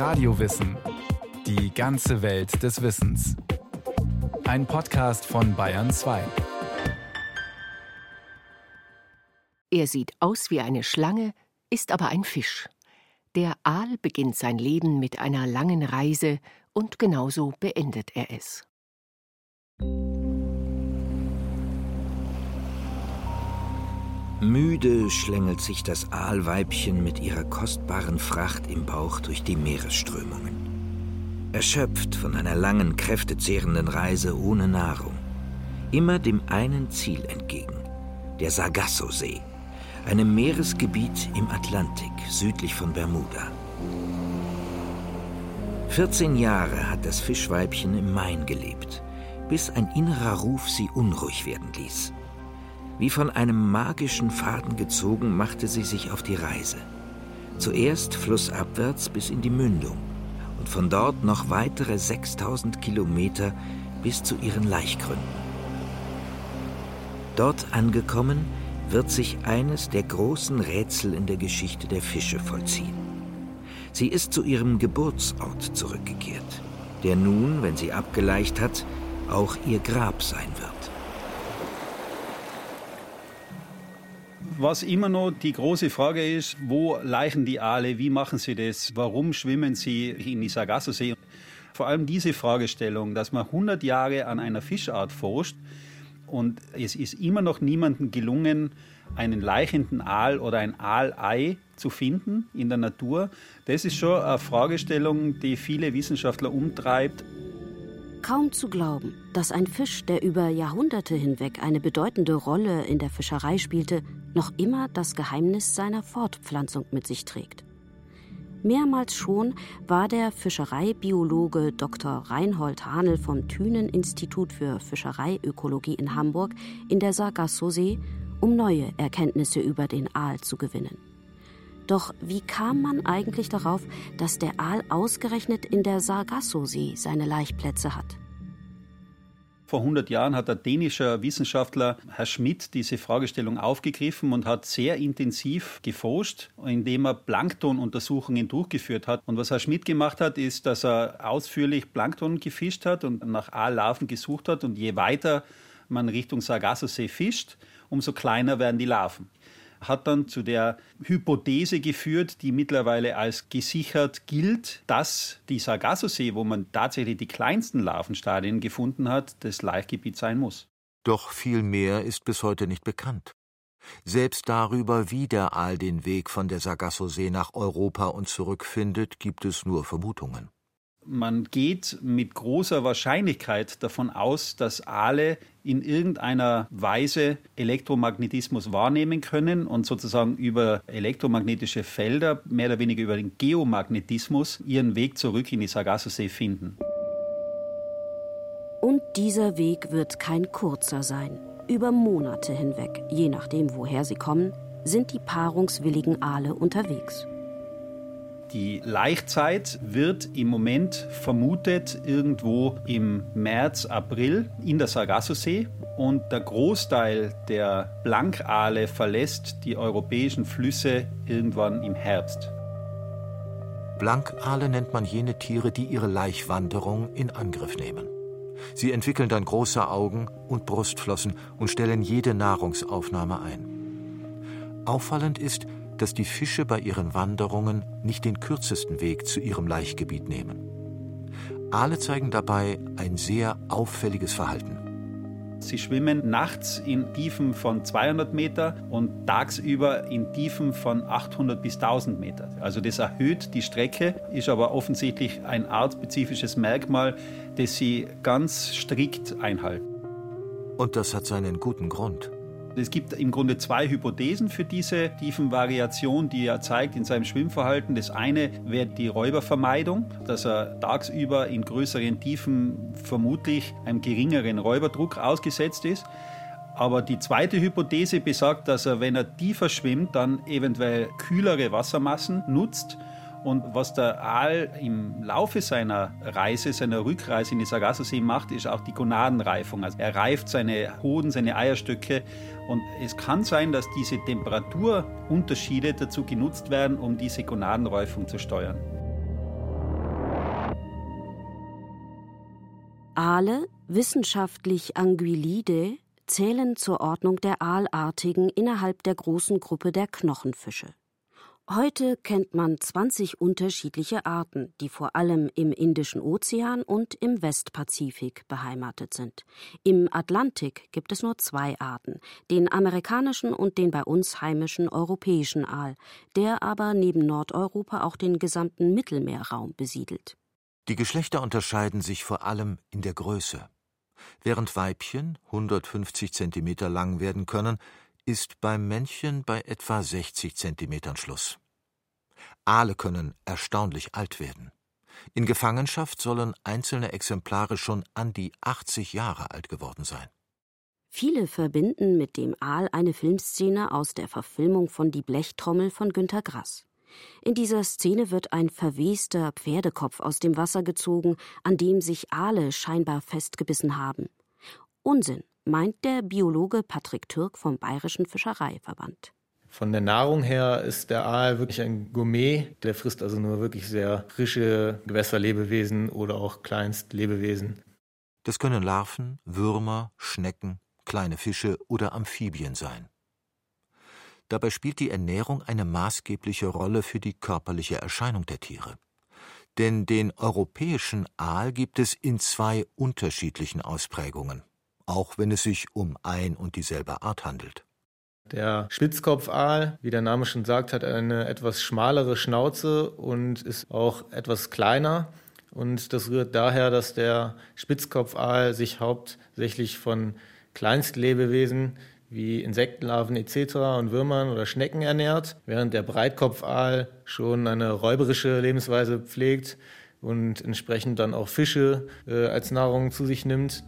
Radiowissen. Die ganze Welt des Wissens. Ein Podcast von Bayern 2. Er sieht aus wie eine Schlange, ist aber ein Fisch. Der Aal beginnt sein Leben mit einer langen Reise und genauso beendet er es. Müde schlängelt sich das Aalweibchen mit ihrer kostbaren Fracht im Bauch durch die Meeresströmungen. Erschöpft von einer langen, kräftezehrenden Reise ohne Nahrung. Immer dem einen Ziel entgegen, der Sargasso-See, einem Meeresgebiet im Atlantik südlich von Bermuda. 14 Jahre hat das Fischweibchen im Main gelebt, bis ein innerer Ruf sie unruhig werden ließ. Wie von einem magischen Faden gezogen, machte sie sich auf die Reise. Zuerst flussabwärts bis in die Mündung und von dort noch weitere 6000 Kilometer bis zu ihren Laichgründen. Dort angekommen, wird sich eines der großen Rätsel in der Geschichte der Fische vollziehen. Sie ist zu ihrem Geburtsort zurückgekehrt, der nun, wenn sie abgeleicht hat, auch ihr Grab sein wird. Was immer noch die große Frage ist, wo leichen die Aale, wie machen sie das, warum schwimmen sie in die Sargasso-See? Vor allem diese Fragestellung, dass man 100 Jahre an einer Fischart forscht und es ist immer noch niemandem gelungen, einen leichenden Aal oder ein Aalei zu finden in der Natur. Das ist schon eine Fragestellung, die viele Wissenschaftler umtreibt. Kaum zu glauben, dass ein Fisch, der über Jahrhunderte hinweg eine bedeutende Rolle in der Fischerei spielte, noch immer das Geheimnis seiner Fortpflanzung mit sich trägt. Mehrmals schon war der Fischereibiologe Dr. Reinhold Hahnel vom Thünen-Institut für Fischereiökologie in Hamburg in der Sargasso-See, um neue Erkenntnisse über den Aal zu gewinnen. Doch wie kam man eigentlich darauf, dass der Aal ausgerechnet in der Sargasso-See seine Laichplätze hat? Vor 100 Jahren hat der dänische Wissenschaftler Herr Schmidt diese Fragestellung aufgegriffen und hat sehr intensiv geforscht, indem er Planktonuntersuchungen durchgeführt hat. Und was Herr Schmidt gemacht hat, ist, dass er ausführlich Plankton gefischt hat und nach Aallarven gesucht hat. Und je weiter man Richtung Sargasso-See fischt, umso kleiner werden die Larven hat dann zu der Hypothese geführt, die mittlerweile als gesichert gilt, dass die Sargasso-See, wo man tatsächlich die kleinsten Larvenstadien gefunden hat, das Laichgebiet sein muss. Doch viel mehr ist bis heute nicht bekannt. Selbst darüber, wie der Aal den Weg von der Sargasso-See nach Europa und zurückfindet, gibt es nur Vermutungen. Man geht mit großer Wahrscheinlichkeit davon aus, dass Aale in irgendeiner Weise Elektromagnetismus wahrnehmen können und sozusagen über elektromagnetische Felder, mehr oder weniger über den Geomagnetismus, ihren Weg zurück in die Sargasso-See finden. Und dieser Weg wird kein kurzer sein. Über Monate hinweg, je nachdem, woher sie kommen, sind die paarungswilligen Aale unterwegs. Die Laichzeit wird im Moment vermutet irgendwo im März, April in der Sargasso-See und der Großteil der Blankale verlässt die europäischen Flüsse irgendwann im Herbst. Blankale nennt man jene Tiere, die ihre Laichwanderung in Angriff nehmen. Sie entwickeln dann große Augen und Brustflossen und stellen jede Nahrungsaufnahme ein. Auffallend ist, dass die Fische bei ihren Wanderungen nicht den kürzesten Weg zu ihrem Laichgebiet nehmen. Aale zeigen dabei ein sehr auffälliges Verhalten. Sie schwimmen nachts in Tiefen von 200 Meter und tagsüber in Tiefen von 800 bis 1000 Meter. Also das erhöht die Strecke, ist aber offensichtlich ein artspezifisches Merkmal, das sie ganz strikt einhalten. Und das hat seinen guten Grund. Es gibt im Grunde zwei Hypothesen für diese Tiefenvariation, die er zeigt in seinem Schwimmverhalten. Das eine wäre die Räubervermeidung, dass er tagsüber in größeren Tiefen vermutlich einem geringeren Räuberdruck ausgesetzt ist. Aber die zweite Hypothese besagt, dass er, wenn er tiefer schwimmt, dann eventuell kühlere Wassermassen nutzt und was der Aal im Laufe seiner Reise, seiner Rückreise in die Sargassosee macht, ist auch die Gonadenreifung. Also er reift seine Hoden, seine Eierstöcke. Und es kann sein, dass diese Temperaturunterschiede dazu genutzt werden, um diese Gonadenreifung zu steuern. Aale, wissenschaftlich Anguillide, zählen zur Ordnung der Aalartigen innerhalb der großen Gruppe der Knochenfische. Heute kennt man 20 unterschiedliche Arten, die vor allem im Indischen Ozean und im Westpazifik beheimatet sind. Im Atlantik gibt es nur zwei Arten, den amerikanischen und den bei uns heimischen europäischen Aal, der aber neben Nordeuropa auch den gesamten Mittelmeerraum besiedelt. Die Geschlechter unterscheiden sich vor allem in der Größe. Während Weibchen 150 cm lang werden können, ist beim Männchen bei etwa 60 cm Schluss. Aale können erstaunlich alt werden. In Gefangenschaft sollen einzelne Exemplare schon an die 80 Jahre alt geworden sein. Viele verbinden mit dem Aal eine Filmszene aus der Verfilmung von Die Blechtrommel von Günter Grass. In dieser Szene wird ein verwester Pferdekopf aus dem Wasser gezogen, an dem sich Aale scheinbar festgebissen haben. Unsinn, meint der Biologe Patrick Türk vom Bayerischen Fischereiverband. Von der Nahrung her ist der Aal wirklich ein Gourmet. Der frisst also nur wirklich sehr frische Gewässerlebewesen oder auch Kleinstlebewesen. Das können Larven, Würmer, Schnecken, kleine Fische oder Amphibien sein. Dabei spielt die Ernährung eine maßgebliche Rolle für die körperliche Erscheinung der Tiere. Denn den europäischen Aal gibt es in zwei unterschiedlichen Ausprägungen, auch wenn es sich um ein und dieselbe Art handelt. Der Spitzkopfaal, wie der Name schon sagt, hat eine etwas schmalere Schnauze und ist auch etwas kleiner. Und das rührt daher, dass der Spitzkopfaal sich hauptsächlich von Kleinstlebewesen wie Insektenlarven etc. und Würmern oder Schnecken ernährt, während der Breitkopfaal schon eine räuberische Lebensweise pflegt und entsprechend dann auch Fische äh, als Nahrung zu sich nimmt.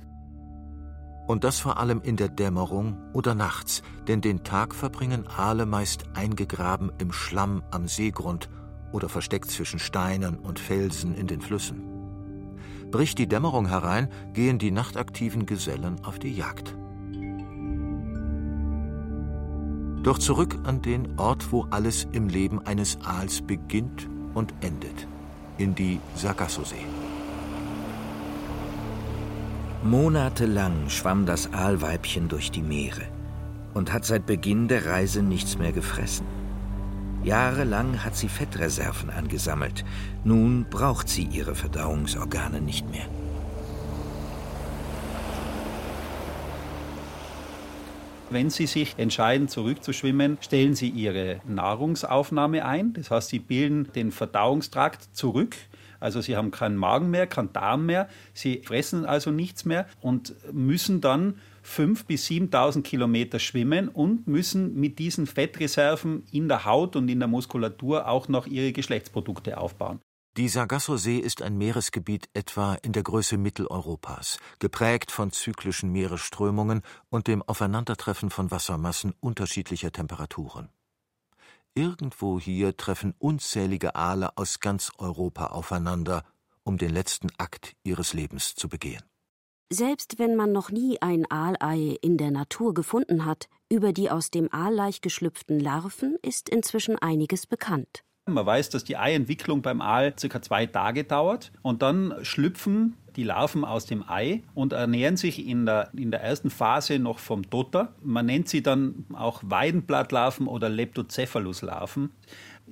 Und das vor allem in der Dämmerung oder nachts, denn den Tag verbringen Aale meist eingegraben im Schlamm am Seegrund oder versteckt zwischen Steinen und Felsen in den Flüssen. Bricht die Dämmerung herein, gehen die nachtaktiven Gesellen auf die Jagd. Doch zurück an den Ort, wo alles im Leben eines Aals beginnt und endet, in die Sargassosee. Monatelang schwamm das Aalweibchen durch die Meere und hat seit Beginn der Reise nichts mehr gefressen. Jahrelang hat sie Fettreserven angesammelt. Nun braucht sie ihre Verdauungsorgane nicht mehr. Wenn Sie sich entscheiden, zurückzuschwimmen, stellen Sie Ihre Nahrungsaufnahme ein. Das heißt, Sie bilden den Verdauungstrakt zurück. Also Sie haben keinen Magen mehr, keinen Darm mehr. Sie fressen also nichts mehr und müssen dann 5.000 bis 7.000 Kilometer schwimmen und müssen mit diesen Fettreserven in der Haut und in der Muskulatur auch noch ihre Geschlechtsprodukte aufbauen. Die Sargasso-See ist ein Meeresgebiet etwa in der Größe Mitteleuropas, geprägt von zyklischen Meeresströmungen und dem Aufeinandertreffen von Wassermassen unterschiedlicher Temperaturen. Irgendwo hier treffen unzählige Aale aus ganz Europa aufeinander, um den letzten Akt ihres Lebens zu begehen. Selbst wenn man noch nie ein Aalei in der Natur gefunden hat, über die aus dem Aallaich geschlüpften Larven ist inzwischen einiges bekannt. Man weiß, dass die Eientwicklung beim Aal circa zwei Tage dauert und dann schlüpfen die Larven aus dem Ei und ernähren sich in der, in der ersten Phase noch vom Dotter. Man nennt sie dann auch Weidenblattlarven oder Leptocephalus-Larven.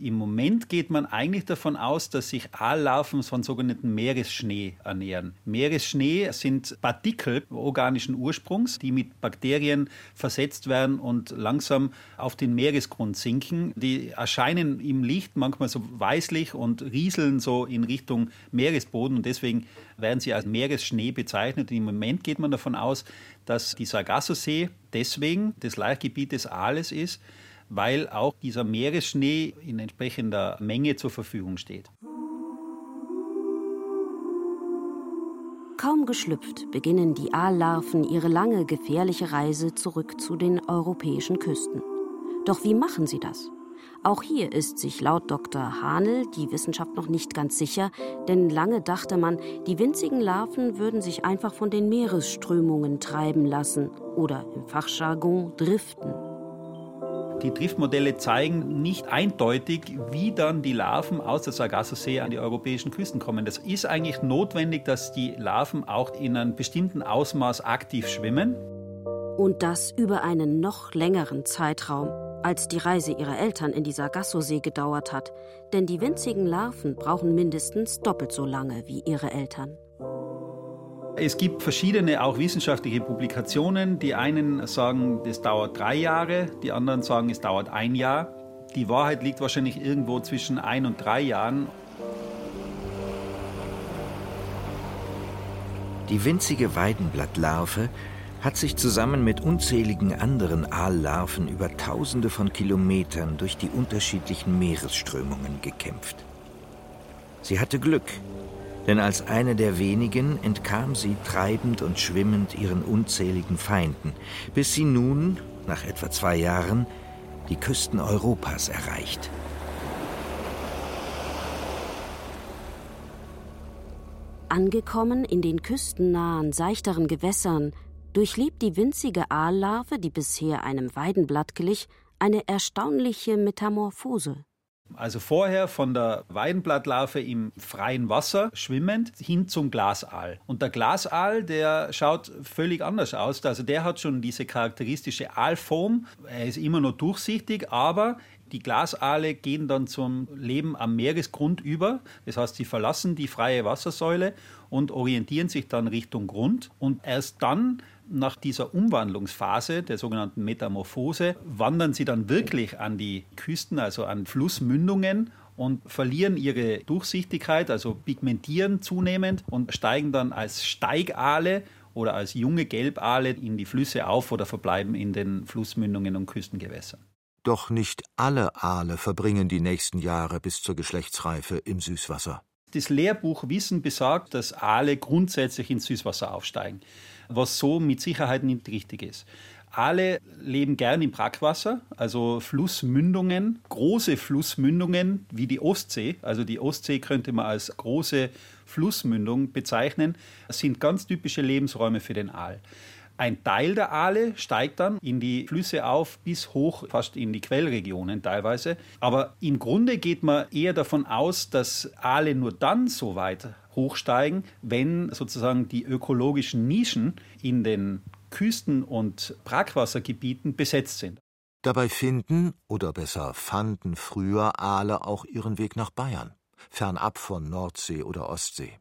Im Moment geht man eigentlich davon aus, dass sich Aallarven von sogenannten Meeresschnee ernähren. Meeresschnee sind Partikel organischen Ursprungs, die mit Bakterien versetzt werden und langsam auf den Meeresgrund sinken. Die erscheinen im Licht manchmal so weißlich und rieseln so in Richtung Meeresboden und deswegen werden sie als Meeresschnee bezeichnet. Im Moment geht man davon aus, dass die Sargasso-See deswegen das Laichgebiet des Aales ist, weil auch dieser Meeresschnee in entsprechender Menge zur Verfügung steht. Kaum geschlüpft beginnen die Aallarven ihre lange, gefährliche Reise zurück zu den europäischen Küsten. Doch wie machen sie das? Auch hier ist sich laut Dr. Hanel die Wissenschaft noch nicht ganz sicher, denn lange dachte man, die winzigen Larven würden sich einfach von den Meeresströmungen treiben lassen oder im Fachjargon driften. Die Driftmodelle zeigen nicht eindeutig, wie dann die Larven aus der Sargassosee an die europäischen Küsten kommen. Das ist eigentlich notwendig, dass die Larven auch in einem bestimmten Ausmaß aktiv schwimmen. Und das über einen noch längeren Zeitraum, als die Reise ihrer Eltern in die Sargassosee gedauert hat. Denn die winzigen Larven brauchen mindestens doppelt so lange wie ihre Eltern. Es gibt verschiedene auch wissenschaftliche Publikationen. Die einen sagen, das dauert drei Jahre, die anderen sagen, es dauert ein Jahr. Die Wahrheit liegt wahrscheinlich irgendwo zwischen ein und drei Jahren. Die winzige Weidenblattlarve hat sich zusammen mit unzähligen anderen Aallarven über Tausende von Kilometern durch die unterschiedlichen Meeresströmungen gekämpft. Sie hatte Glück, denn als eine der wenigen entkam sie treibend und schwimmend ihren unzähligen Feinden, bis sie nun, nach etwa zwei Jahren, die Küsten Europas erreicht. Angekommen in den küstennahen, seichteren Gewässern, durchlebt die winzige Aallarve, die bisher einem Weidenblatt glich, eine erstaunliche Metamorphose. Also vorher von der Weidenblattlarve im freien Wasser schwimmend hin zum Glasaal. Und der Glasaal, der schaut völlig anders aus. Also der hat schon diese charakteristische Aalform. Er ist immer noch durchsichtig, aber die Glasaale gehen dann zum Leben am Meeresgrund über. Das heißt, sie verlassen die freie Wassersäule und orientieren sich dann Richtung Grund. Und erst dann nach dieser Umwandlungsphase, der sogenannten Metamorphose, wandern sie dann wirklich an die Küsten, also an Flussmündungen und verlieren ihre Durchsichtigkeit, also pigmentieren zunehmend und steigen dann als Steigale oder als junge Gelbale in die Flüsse auf oder verbleiben in den Flussmündungen und Küstengewässern. Doch nicht alle Aale verbringen die nächsten Jahre bis zur Geschlechtsreife im Süßwasser. Das Lehrbuch Wissen besagt, dass Aale grundsätzlich ins Süßwasser aufsteigen, was so mit Sicherheit nicht richtig ist. Aale leben gern im Brackwasser, also Flussmündungen, große Flussmündungen wie die Ostsee. Also die Ostsee könnte man als große Flussmündung bezeichnen. Sind ganz typische Lebensräume für den Aal. Ein Teil der Aale steigt dann in die Flüsse auf, bis hoch fast in die Quellregionen teilweise. Aber im Grunde geht man eher davon aus, dass Aale nur dann so weit hochsteigen, wenn sozusagen die ökologischen Nischen in den Küsten- und Brackwassergebieten besetzt sind. Dabei finden oder besser fanden früher Aale auch ihren Weg nach Bayern, fernab von Nordsee oder Ostsee.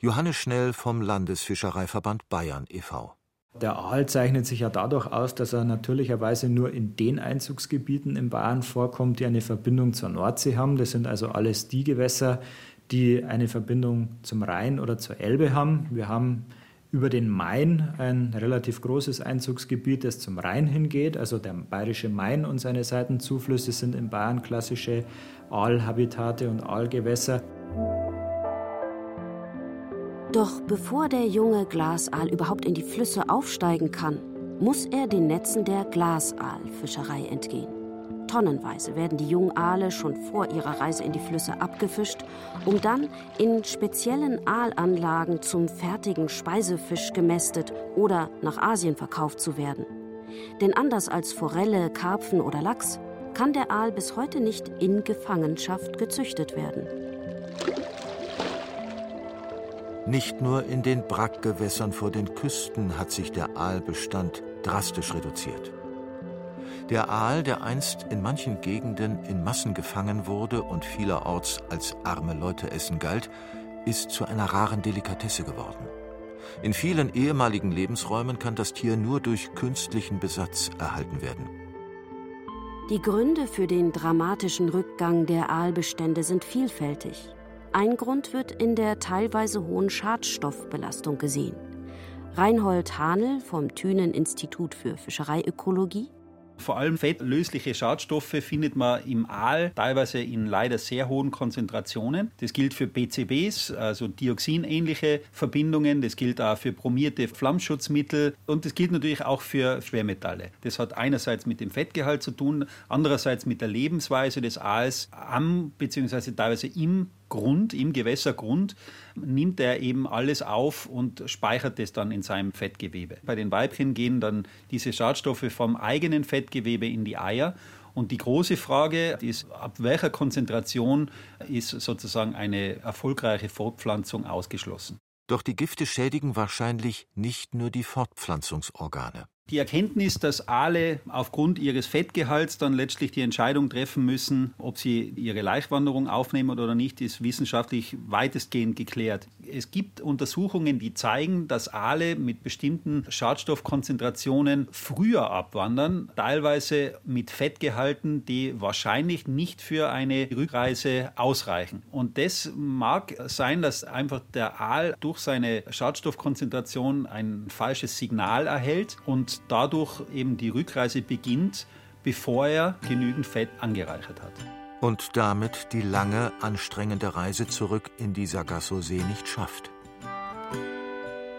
Johannes Schnell vom Landesfischereiverband Bayern e.V. Der Aal zeichnet sich ja dadurch aus, dass er natürlicherweise nur in den Einzugsgebieten in Bayern vorkommt, die eine Verbindung zur Nordsee haben. Das sind also alles die Gewässer, die eine Verbindung zum Rhein oder zur Elbe haben. Wir haben über den Main ein relativ großes Einzugsgebiet, das zum Rhein hingeht. Also der bayerische Main und seine Seitenzuflüsse sind in Bayern klassische Aalhabitate und Aalgewässer. Doch bevor der junge Glasaal überhaupt in die Flüsse aufsteigen kann, muss er den Netzen der Glasaalfischerei entgehen. Tonnenweise werden die jungen Aale schon vor ihrer Reise in die Flüsse abgefischt, um dann in speziellen Aalanlagen zum fertigen Speisefisch gemästet oder nach Asien verkauft zu werden. Denn anders als Forelle, Karpfen oder Lachs kann der Aal bis heute nicht in Gefangenschaft gezüchtet werden. Nicht nur in den Brackgewässern vor den Küsten hat sich der Aalbestand drastisch reduziert. Der Aal, der einst in manchen Gegenden in Massen gefangen wurde und vielerorts als arme Leute essen galt, ist zu einer raren Delikatesse geworden. In vielen ehemaligen Lebensräumen kann das Tier nur durch künstlichen Besatz erhalten werden. Die Gründe für den dramatischen Rückgang der Aalbestände sind vielfältig. Ein Grund wird in der teilweise hohen Schadstoffbelastung gesehen. Reinhold Hahnel vom Thünen Institut für Fischereiökologie vor allem fettlösliche Schadstoffe findet man im Aal teilweise in leider sehr hohen Konzentrationen. Das gilt für PCBs, also dioxinähnliche Verbindungen. Das gilt auch für bromierte Flammschutzmittel und das gilt natürlich auch für Schwermetalle. Das hat einerseits mit dem Fettgehalt zu tun, andererseits mit der Lebensweise des Aals am bzw. teilweise im Grund, im Gewässergrund, nimmt er eben alles auf und speichert es dann in seinem Fettgewebe. Bei den Weibchen gehen dann diese Schadstoffe vom eigenen Fettgewebe in die Eier und die große Frage ist, ab welcher Konzentration ist sozusagen eine erfolgreiche Fortpflanzung ausgeschlossen. Doch die Gifte schädigen wahrscheinlich nicht nur die Fortpflanzungsorgane. Die Erkenntnis, dass Aale aufgrund ihres Fettgehalts dann letztlich die Entscheidung treffen müssen, ob sie ihre Laichwanderung aufnehmen oder nicht, ist wissenschaftlich weitestgehend geklärt. Es gibt Untersuchungen, die zeigen, dass Aale mit bestimmten Schadstoffkonzentrationen früher abwandern, teilweise mit Fettgehalten, die wahrscheinlich nicht für eine Rückreise ausreichen. Und das mag sein, dass einfach der Aal durch seine Schadstoffkonzentration ein falsches Signal erhält und dadurch eben die Rückreise beginnt, bevor er genügend Fett angereichert hat. Und damit die lange, anstrengende Reise zurück in die Sargasso-See nicht schafft.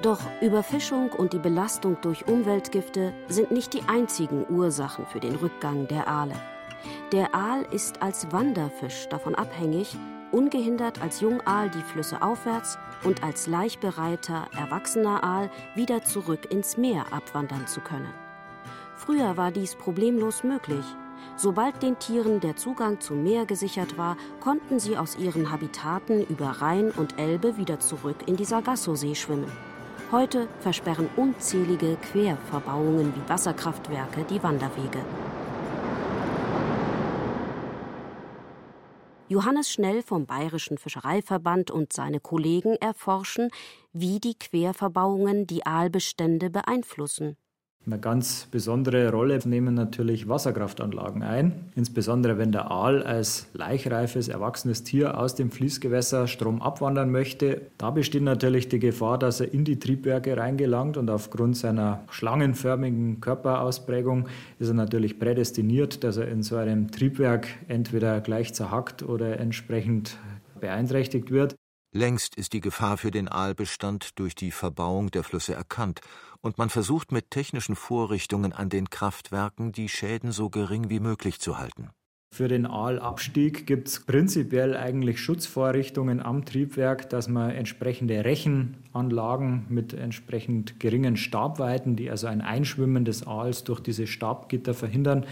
Doch Überfischung und die Belastung durch Umweltgifte sind nicht die einzigen Ursachen für den Rückgang der Aale. Der Aal ist als Wanderfisch davon abhängig, ungehindert als Jungaal die Flüsse aufwärts und als laichbereiter, erwachsener Aal wieder zurück ins Meer abwandern zu können. Früher war dies problemlos möglich. Sobald den Tieren der Zugang zum Meer gesichert war, konnten sie aus ihren Habitaten über Rhein und Elbe wieder zurück in die Sargasso-See schwimmen. Heute versperren unzählige Querverbauungen wie Wasserkraftwerke die Wanderwege. Johannes Schnell vom Bayerischen Fischereiverband und seine Kollegen erforschen, wie die Querverbauungen die Aalbestände beeinflussen. Eine ganz besondere Rolle nehmen natürlich Wasserkraftanlagen ein, insbesondere wenn der Aal als laichreifes, erwachsenes Tier aus dem Fließgewässer Strom abwandern möchte. Da besteht natürlich die Gefahr, dass er in die Triebwerke reingelangt und aufgrund seiner schlangenförmigen Körperausprägung ist er natürlich prädestiniert, dass er in so einem Triebwerk entweder gleich zerhackt oder entsprechend beeinträchtigt wird. Längst ist die Gefahr für den Aalbestand durch die Verbauung der Flüsse erkannt und man versucht mit technischen Vorrichtungen an den Kraftwerken die Schäden so gering wie möglich zu halten. Für den Aalabstieg gibt es prinzipiell eigentlich Schutzvorrichtungen am Triebwerk, dass man entsprechende Rechenanlagen mit entsprechend geringen Stabweiten, die also ein Einschwimmen des Aals durch diese Stabgitter verhindern,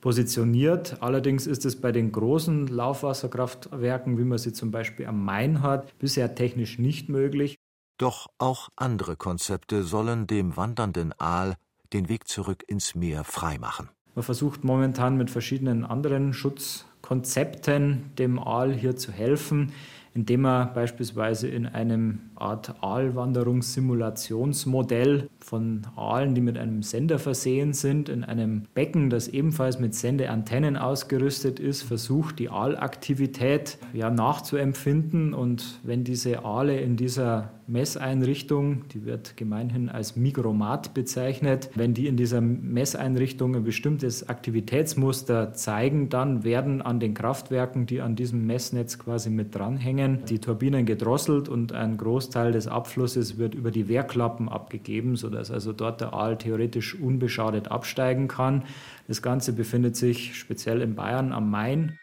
positioniert. Allerdings ist es bei den großen Laufwasserkraftwerken, wie man sie zum Beispiel am Main hat, bisher technisch nicht möglich. Doch auch andere Konzepte sollen dem wandernden Aal den Weg zurück ins Meer freimachen. Man versucht momentan mit verschiedenen anderen Schutzkonzepten dem Aal hier zu helfen indem er beispielsweise in einem Art Aalwanderungssimulationsmodell von Aalen, die mit einem Sender versehen sind, in einem Becken, das ebenfalls mit Sendeantennen ausgerüstet ist, versucht, die Aalaktivität ja, nachzuempfinden. Und wenn diese Aale in dieser Messeinrichtung, die wird gemeinhin als Migromat bezeichnet. Wenn die in dieser Messeinrichtung ein bestimmtes Aktivitätsmuster zeigen, dann werden an den Kraftwerken, die an diesem Messnetz quasi mit dranhängen, die Turbinen gedrosselt und ein Großteil des Abflusses wird über die Wehrklappen abgegeben, sodass also dort der Aal theoretisch unbeschadet absteigen kann. Das Ganze befindet sich speziell in Bayern am Main.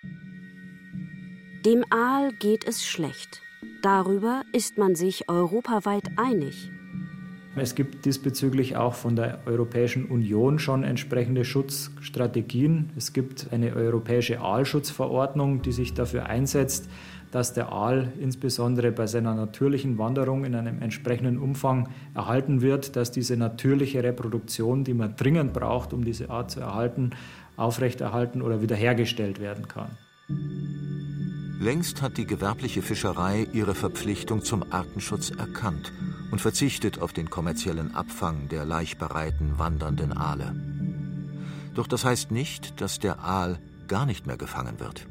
Dem Aal geht es schlecht. Darüber ist man sich europaweit einig. Es gibt diesbezüglich auch von der Europäischen Union schon entsprechende Schutzstrategien. Es gibt eine europäische Aalschutzverordnung, die sich dafür einsetzt, dass der Aal insbesondere bei seiner natürlichen Wanderung in einem entsprechenden Umfang erhalten wird, dass diese natürliche Reproduktion, die man dringend braucht, um diese Art zu erhalten, aufrechterhalten oder wiederhergestellt werden kann. Längst hat die gewerbliche Fischerei ihre Verpflichtung zum Artenschutz erkannt und verzichtet auf den kommerziellen Abfang der laichbereiten wandernden Aale. Doch das heißt nicht, dass der Aal gar nicht mehr gefangen wird.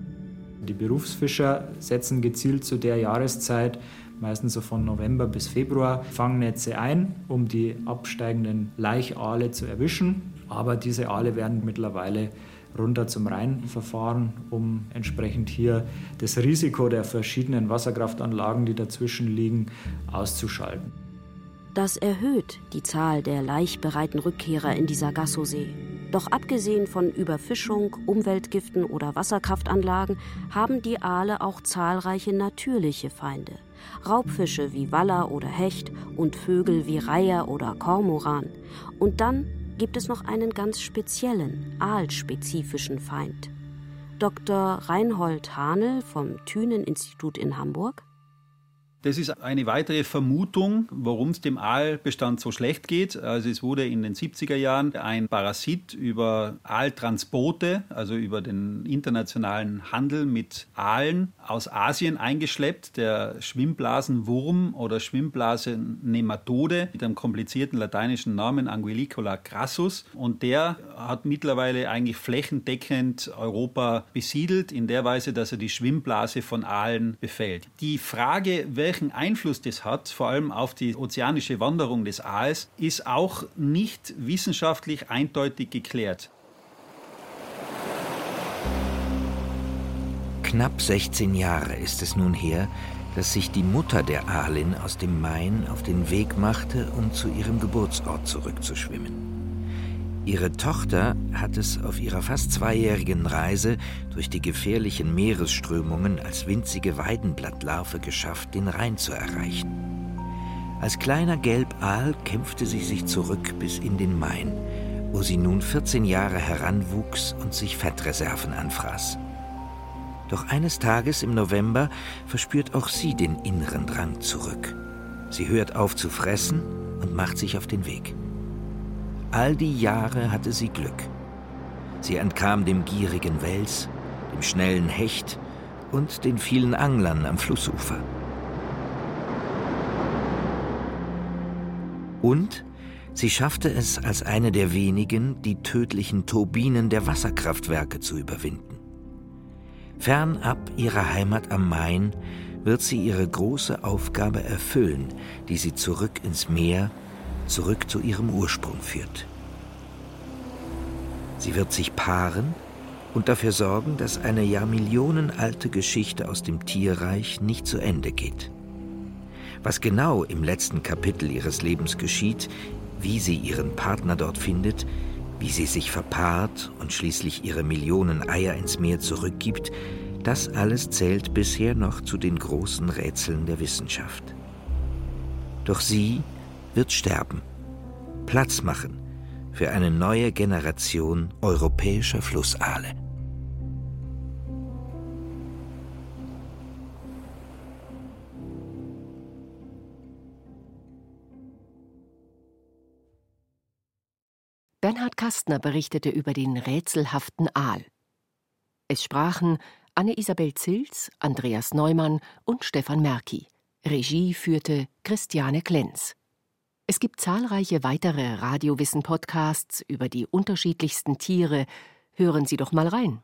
Die Berufsfischer setzen gezielt zu der Jahreszeit, meistens so von November bis Februar, Fangnetze ein, um die absteigenden Laichaale zu erwischen. Aber diese Aale werden mittlerweile runter zum Rhein verfahren, um entsprechend hier das Risiko der verschiedenen Wasserkraftanlagen, die dazwischen liegen, auszuschalten. Das erhöht die Zahl der laichbereiten Rückkehrer in die Sargasso-See. Doch abgesehen von Überfischung, Umweltgiften oder Wasserkraftanlagen haben die Aale auch zahlreiche natürliche Feinde. Raubfische wie Waller oder Hecht und Vögel wie Reiher oder Kormoran. Und dann gibt es noch einen ganz speziellen, aalspezifischen Feind. Dr. Reinhold Hahnel vom Thünen-Institut in Hamburg das ist eine weitere Vermutung, warum es dem Aalbestand so schlecht geht. Also es wurde in den 70er Jahren ein Parasit über Aaltransporte, also über den internationalen Handel mit Aalen aus Asien eingeschleppt, der Schwimmblasenwurm oder Schwimmblasennematode mit einem komplizierten lateinischen Namen Anguillicola crassus. Und der hat mittlerweile eigentlich flächendeckend Europa besiedelt, in der Weise, dass er die Schwimmblase von Aalen befällt. Die Frage, welche welchen Einfluss das hat, vor allem auf die ozeanische Wanderung des Aals, ist auch nicht wissenschaftlich eindeutig geklärt. Knapp 16 Jahre ist es nun her, dass sich die Mutter der Aalin aus dem Main auf den Weg machte, um zu ihrem Geburtsort zurückzuschwimmen. Ihre Tochter hat es auf ihrer fast zweijährigen Reise durch die gefährlichen Meeresströmungen als winzige Weidenblattlarve geschafft, den Rhein zu erreichen. Als kleiner Gelbaal kämpfte sie sich zurück bis in den Main, wo sie nun 14 Jahre heranwuchs und sich Fettreserven anfraß. Doch eines Tages im November verspürt auch sie den inneren Drang zurück. Sie hört auf zu fressen und macht sich auf den Weg. All die Jahre hatte sie Glück. Sie entkam dem gierigen Wels, dem schnellen Hecht und den vielen Anglern am Flussufer. Und sie schaffte es als eine der wenigen, die tödlichen Turbinen der Wasserkraftwerke zu überwinden. Fernab ihrer Heimat am Main wird sie ihre große Aufgabe erfüllen, die sie zurück ins Meer zurück zu ihrem Ursprung führt. Sie wird sich paaren und dafür sorgen, dass eine jahrmillionenalte Geschichte aus dem Tierreich nicht zu Ende geht. Was genau im letzten Kapitel ihres Lebens geschieht, wie sie ihren Partner dort findet, wie sie sich verpaart und schließlich ihre Millionen Eier ins Meer zurückgibt, das alles zählt bisher noch zu den großen Rätseln der Wissenschaft. Doch sie wird sterben, Platz machen für eine neue Generation europäischer Flussaale. Bernhard Kastner berichtete über den rätselhaften Aal. Es sprachen Anne-Isabel Zils, Andreas Neumann und Stefan Merki. Regie führte Christiane Klenz. Es gibt zahlreiche weitere Radiowissen-Podcasts über die unterschiedlichsten Tiere. Hören Sie doch mal rein.